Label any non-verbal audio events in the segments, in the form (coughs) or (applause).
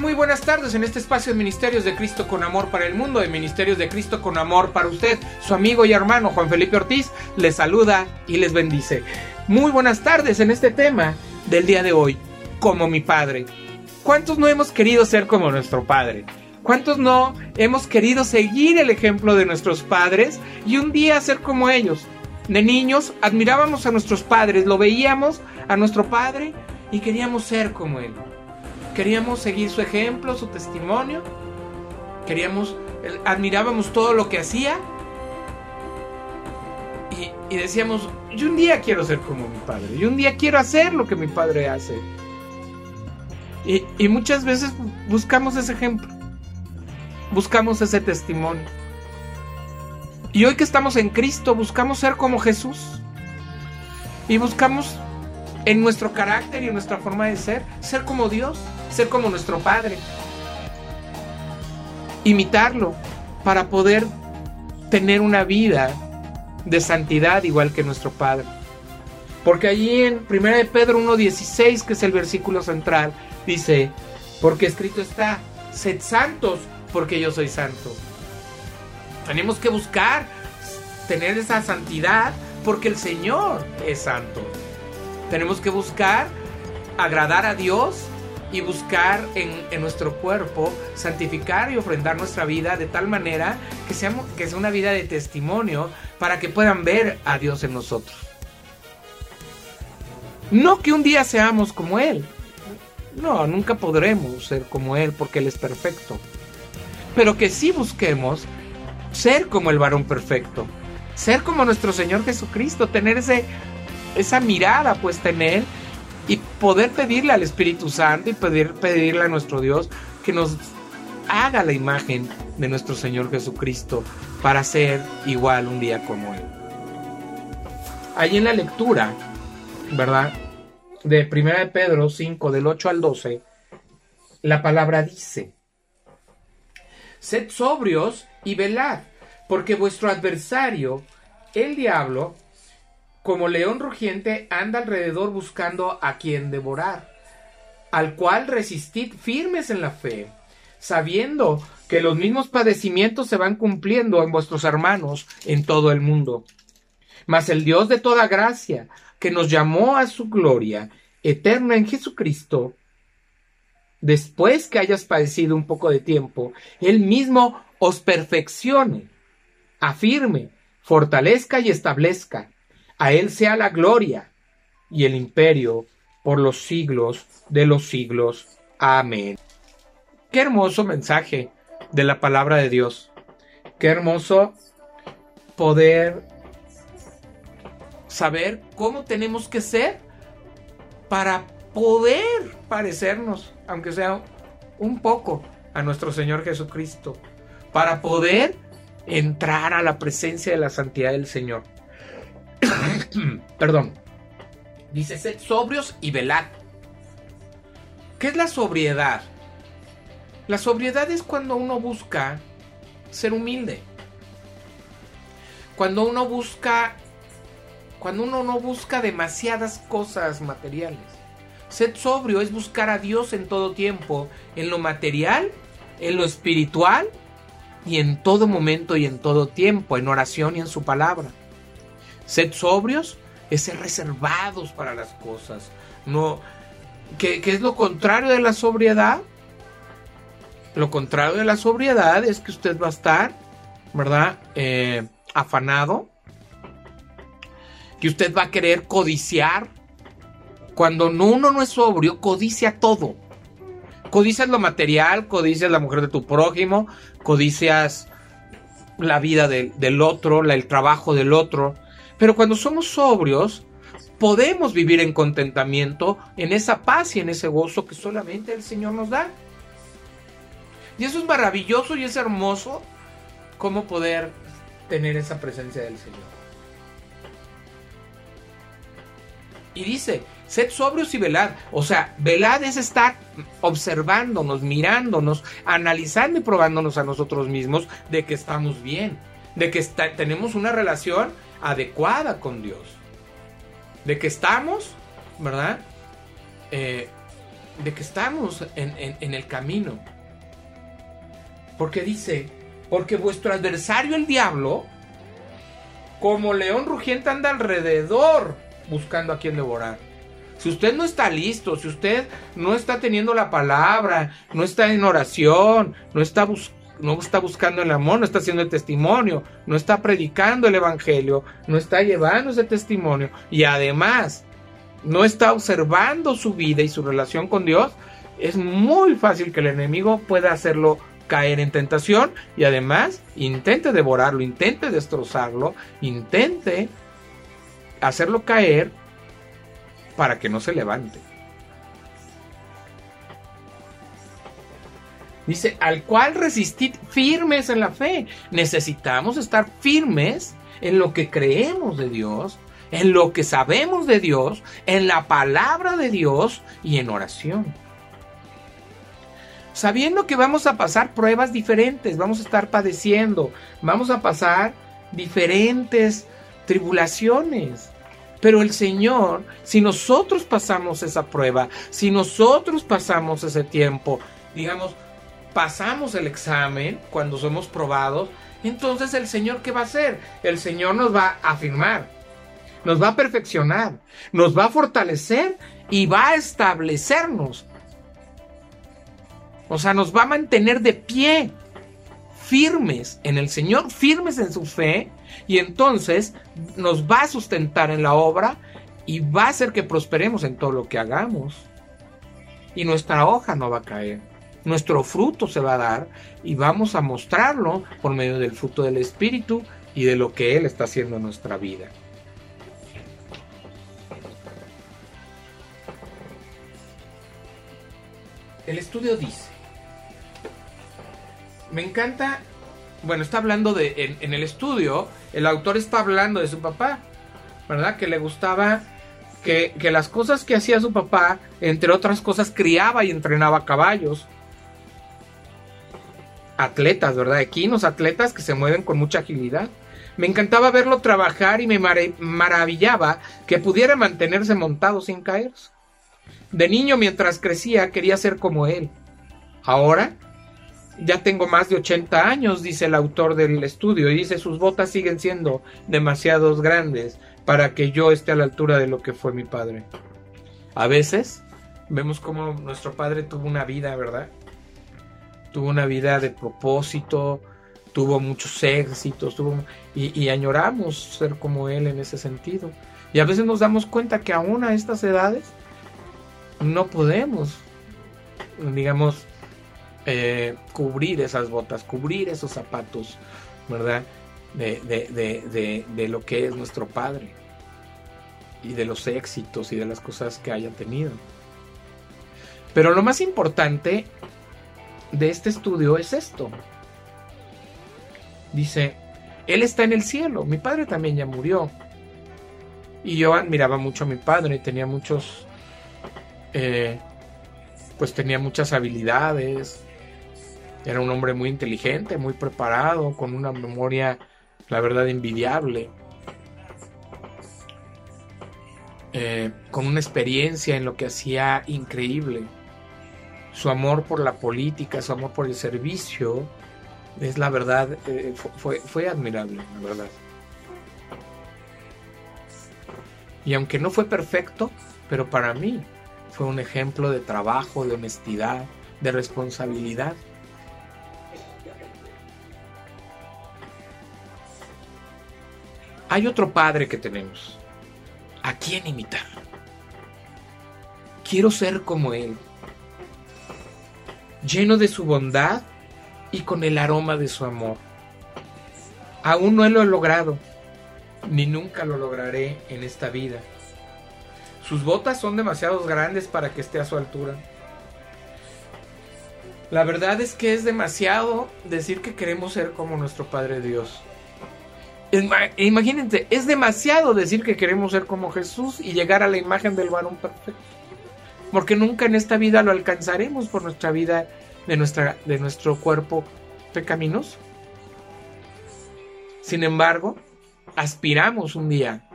Muy buenas tardes en este espacio de Ministerios de Cristo con Amor para el Mundo, de Ministerios de Cristo con Amor para usted. Su amigo y hermano Juan Felipe Ortiz les saluda y les bendice. Muy buenas tardes en este tema del día de hoy, como mi Padre. ¿Cuántos no hemos querido ser como nuestro Padre? ¿Cuántos no hemos querido seguir el ejemplo de nuestros padres y un día ser como ellos? De niños admirábamos a nuestros padres, lo veíamos a nuestro Padre y queríamos ser como Él. Queríamos seguir su ejemplo, su testimonio. Queríamos, admirábamos todo lo que hacía. Y, decíamos, yo un día quiero ser como mi padre. Yo un día quiero hacer lo que mi padre hace. Y, muchas veces buscamos ese ejemplo. Buscamos ese testimonio. Y hoy que estamos en Cristo, buscamos ser como Jesús. Y buscamos en nuestro carácter y en nuestra forma de ser, ser como Dios ser como nuestro Padre. Imitarlo para poder tener una vida de santidad igual que nuestro Padre. Porque allí en 1 de Pedro 1.16, que es el versículo central, dice, porque escrito está, sed santos porque yo soy santo. Tenemos que buscar tener esa santidad porque el Señor es santo. Tenemos que buscar agradar a Dios y buscar en, nuestro cuerpo santificar y ofrendar nuestra vida de tal manera que, seamos, que sea una vida de testimonio para que puedan ver a Dios en nosotros. No que un día seamos como Él. No, nunca podremos ser como Él porque Él es perfecto. Pero que sí busquemos ser como el varón perfecto. Ser como nuestro Señor Jesucristo. Tener esa mirada puesta en Él poder pedirle al Espíritu Santo y pedir, pedirle a nuestro Dios que nos haga la imagen de nuestro Señor Jesucristo para ser igual un día como Él. Ahí en la lectura, ¿verdad? De 1 de Pedro 5, del 8 al 12, la palabra dice, Sed sobrios y velad, porque vuestro adversario, el diablo, como león rugiente anda alrededor buscando a quien devorar, al cual resistid firmes en la fe, sabiendo que los mismos padecimientos se van cumpliendo en vuestros hermanos en todo el mundo. Mas el Dios de toda gracia, que nos llamó a su gloria eterna en Jesucristo, después que hayas padecido un poco de tiempo, Él mismo os perfeccione, afirme, fortalezca y establezca. A Él sea la gloria y el imperio por los siglos de los siglos. Amén. Qué hermoso mensaje de la palabra de Dios. Qué hermoso poder saber cómo tenemos que ser para poder parecernos, aunque sea un poco, a nuestro Señor Jesucristo, para poder entrar a la presencia de la santidad del Señor. (coughs) Perdón. Dice, sed sobrios y velad. ¿Qué es la sobriedad? La sobriedad es cuando uno busca ser humilde. Cuando uno busca cuando uno no busca demasiadas cosas materiales. Sed sobrio es buscar a Dios en todo tiempo, en lo material, en lo espiritual y en todo momento y en todo tiempo, en oración y en su palabra. Sed sobrios es ser reservados para las cosas. No, ¿qué, es lo contrario de la sobriedad? Lo contrario de la sobriedad es que usted va a estar, ¿verdad? Eh, afanado. Que usted va a querer codiciar. Cuando uno no es sobrio, codicia todo. Codicias lo material, codicias la mujer de tu prójimo, codicias la vida del otro, el trabajo del otro. Pero cuando somos sobrios, podemos vivir en contentamiento, en esa paz y en ese gozo que solamente el Señor nos da. Y eso es maravilloso y es hermoso cómo poder tener esa presencia del Señor. Y dice, sed sobrios y velad. O sea, velad es estar observándonos, mirándonos, analizando y probándonos a nosotros mismos de que estamos bien, de que tenemos una relación adecuada con Dios. De que estamos, ¿verdad? Eh, de que estamos en, el camino. Porque dice, porque vuestro adversario el diablo, como león rugiente anda alrededor buscando a quien devorar. Si usted no está listo, si usted no está teniendo la palabra, no está en oración, no está, no está buscando el amor, no está haciendo el testimonio, no está predicando el evangelio, no está llevando ese testimonio y además no está observando su vida y su relación con Dios, es muy fácil que el enemigo pueda hacerlo caer en tentación y además intente devorarlo, intente destrozarlo, intente hacerlo caer para que no se levante. Dice, al cual resistid firmes en la fe. Necesitamos estar firmes en lo que creemos de Dios, en lo que sabemos de Dios, en la palabra de Dios y en oración. Sabiendo que vamos a pasar pruebas diferentes, vamos a estar padeciendo, vamos a pasar diferentes tribulaciones. Pero el Señor, si nosotros pasamos esa prueba, si nosotros pasamos ese tiempo, digamos, pasamos el examen cuando somos probados, entonces el Señor, ¿qué va a hacer? El Señor nos va a afirmar, nos va a perfeccionar, nos va a fortalecer y va a establecernos. O sea, nos va a mantener de pie, firmes en el Señor, firmes en su fe, y entonces nos va a sustentar en la obra y va a hacer que prosperemos en todo lo que hagamos. Y nuestra hoja no va a caer. Nuestro fruto se va a dar y vamos a mostrarlo por medio del fruto del Espíritu y de lo que Él está haciendo en nuestra vida. El estudio dice, me encanta, bueno, está hablando de, en, el estudio, el autor está hablando de su papá, ¿verdad? Que le gustaba que, que, las cosas que hacía su papá, entre otras cosas, criaba y entrenaba caballos. Atletas, ¿verdad? Equinos, atletas que se mueven con mucha agilidad. Me encantaba verlo trabajar y me maravillaba que pudiera mantenerse montado sin caerse. De niño, mientras crecía, quería ser como él. Ahora, ya tengo más de 80 años, dice el autor del estudio, y dice sus botas siguen siendo demasiado grandes para que yo esté a la altura de lo que fue mi padre. A veces vemos como nuestro padre tuvo una vida, ¿verdad? Tuvo una vida de propósito, tuvo muchos éxitos, tuvo, y, añoramos ser como él en ese sentido. Y a veces nos damos cuenta que aún a estas edades no podemos, digamos, eh, cubrir esas botas, cubrir esos zapatos, ¿verdad? De, de, lo que es nuestro Padre y de los éxitos y de las cosas que haya tenido. Pero lo más importante de este estudio es esto. Dice, Él está en el cielo, mi padre también ya murió. Y yo admiraba mucho a mi padre, tenía muchos eh, pues tenía muchas habilidades, era un hombre muy inteligente, muy preparado, con una memoria, la verdad, envidiable, eh, con una experiencia en lo que hacía increíble. Su amor por la política, su amor por el servicio, es la verdad, eh, fue, fue admirable, la verdad. Y aunque no fue perfecto, pero para mí fue un ejemplo de trabajo, de honestidad, de responsabilidad. Hay otro padre que tenemos. ¿A quién imitar? Quiero ser como Él, lleno de su bondad y con el aroma de su amor. Aún no lo he logrado, ni nunca lo lograré en esta vida sus botas son demasiado grandes para que esté a su altura. La verdad es que es demasiado decir que queremos ser como nuestro Padre Dios. Imagínense, es demasiado decir que queremos ser como Jesús y llegar a la imagen del varón perfecto. Porque nunca en esta vida lo alcanzaremos por nuestra vida de, nuestra, de nuestro cuerpo pecaminoso. Sin embargo, aspiramos un día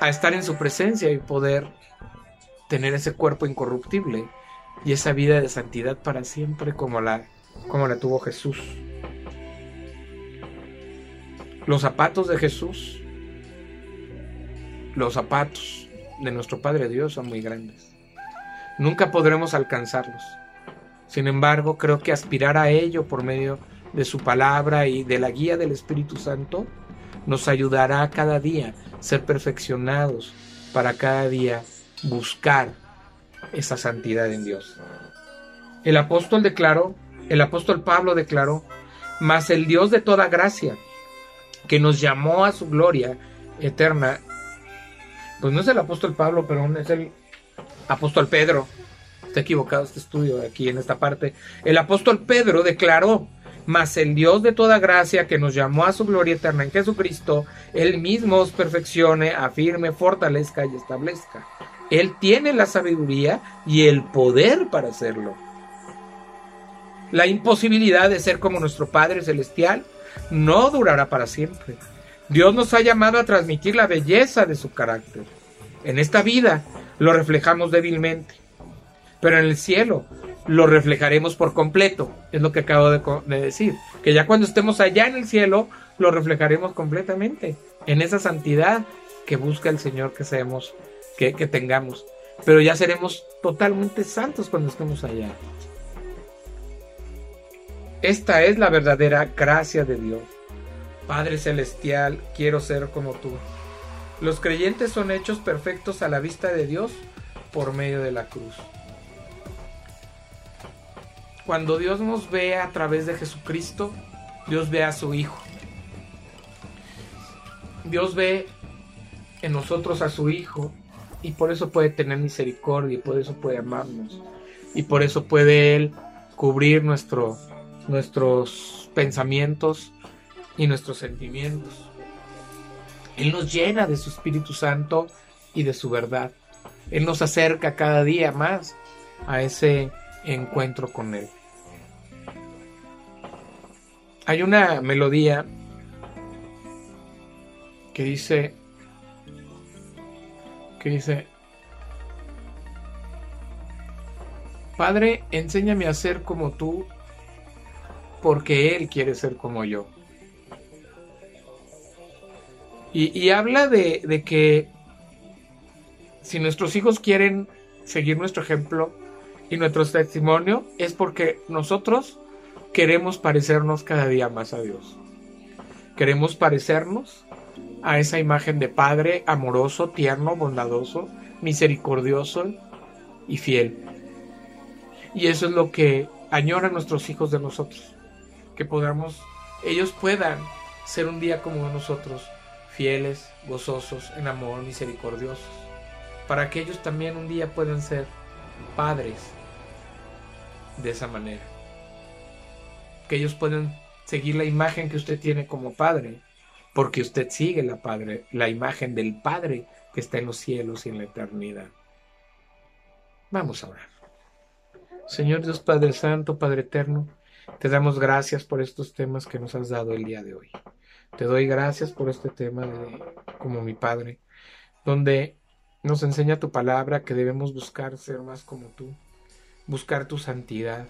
a estar en su presencia y poder tener ese cuerpo incorruptible y esa vida de santidad para siempre como la, como la tuvo Jesús. Los zapatos de Jesús, los zapatos de nuestro Padre Dios son muy grandes. Nunca podremos alcanzarlos. Sin embargo, creo que aspirar a ello por medio de su palabra y de la guía del Espíritu Santo nos ayudará cada día ser perfeccionados para cada día buscar esa santidad en Dios. El apóstol declaró, el apóstol Pablo declaró, mas el Dios de toda gracia, que nos llamó a su gloria eterna, pues no es el apóstol Pablo, pero es el apóstol Pedro. Está equivocado este estudio aquí en esta parte. El apóstol Pedro declaró, mas el Dios de toda gracia que nos llamó a su gloria eterna en Jesucristo, Él mismo os perfeccione, afirme, fortalezca y establezca. Él tiene la sabiduría y el poder para hacerlo. La imposibilidad de ser como nuestro Padre Celestial no durará para siempre. Dios nos ha llamado a transmitir la belleza de su carácter. En esta vida lo reflejamos débilmente, pero en el cielo lo reflejaremos por completo. Es lo que acabo de, decir. Que ya cuando estemos allá en el cielo, lo reflejaremos completamente. En esa santidad que busca el Señor que seamos que, tengamos. Pero ya seremos totalmente santos cuando estemos allá. Esta es la verdadera gracia de Dios. Padre Celestial, quiero ser como tú. Los creyentes son hechos perfectos a la vista de Dios por medio de la cruz. Cuando Dios nos ve a través de Jesucristo, Dios ve a su Hijo. Dios ve en nosotros a su Hijo y por eso puede tener misericordia y por eso puede amarnos y por eso puede Él cubrir nuestro, nuestros pensamientos y nuestros sentimientos. Él nos llena de su Espíritu Santo y de su verdad. Él nos acerca cada día más a ese encuentro con Él. Hay una melodía que dice, dice, Padre, enséñame a ser como tú, porque Él quiere ser como yo. Y, habla de, de que si nuestros hijos quieren seguir nuestro ejemplo y nuestro testimonio, es porque nosotros queremos parecernos cada día más a Dios. Queremos parecernos a esa imagen de Padre amoroso, tierno, bondadoso, misericordioso y fiel. Y eso es lo que añoran nuestros hijos de nosotros, que podamos, ellos puedan ser un día como nosotros, fieles, gozosos, en amor, misericordiosos, para que ellos también un día puedan ser padres de esa manera, que ellos puedan seguir la imagen que usted tiene como padre porque usted sigue la, padre, la imagen del Padre que está en los cielos y en la eternidad. Vamos a orar. Señor Dios Padre Santo, Padre Eterno, te damos gracias por estos temas que nos has dado el día de hoy. Te doy gracias por este tema de como mi Padre, donde nos enseña tu palabra que debemos buscar ser más como tú, buscar tu santidad,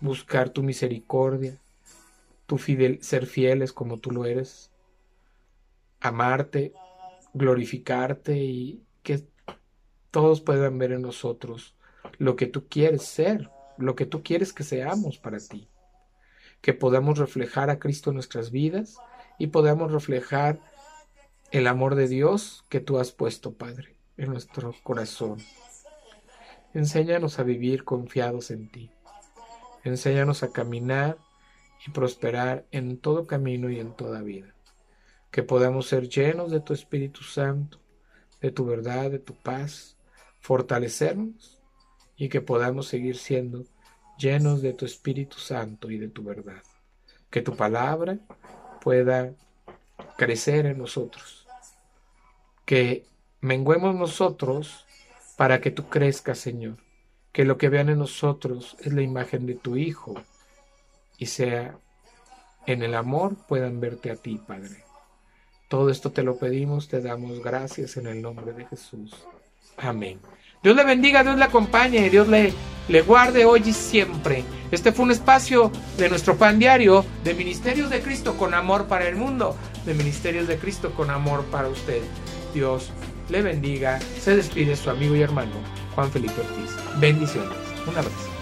buscar tu misericordia, tu fidel, ser fieles como tú lo eres, amarte, glorificarte y que todos puedan ver en nosotros lo que tú quieres ser, lo que tú quieres que seamos para ti. Que podamos reflejar a Cristo en nuestras vidas y podamos reflejar el amor de Dios que tú has puesto, Padre, en nuestro corazón. Enséñanos a vivir confiados en ti. Enséñanos a caminar y prosperar en todo camino y en toda vida que podamos ser llenos de tu Espíritu Santo, de tu verdad, de tu paz, fortalecernos y que podamos seguir siendo llenos de tu Espíritu Santo y de tu verdad. Que tu palabra pueda crecer en nosotros. Que menguemos nosotros para que tú crezcas, Señor. Que lo que vean en nosotros es la imagen de tu Hijo y sea en el amor puedan verte a ti, Padre. Todo esto te lo pedimos, te damos gracias en el nombre de Jesús. Amén. Dios le bendiga, Dios le acompañe, Dios le, le guarde hoy y siempre. Este fue un espacio de nuestro pan diario de Ministerios de Cristo con amor para el mundo, de Ministerios de Cristo con amor para usted. Dios le bendiga. Se despide su amigo y hermano Juan Felipe Ortiz. Bendiciones. Un abrazo.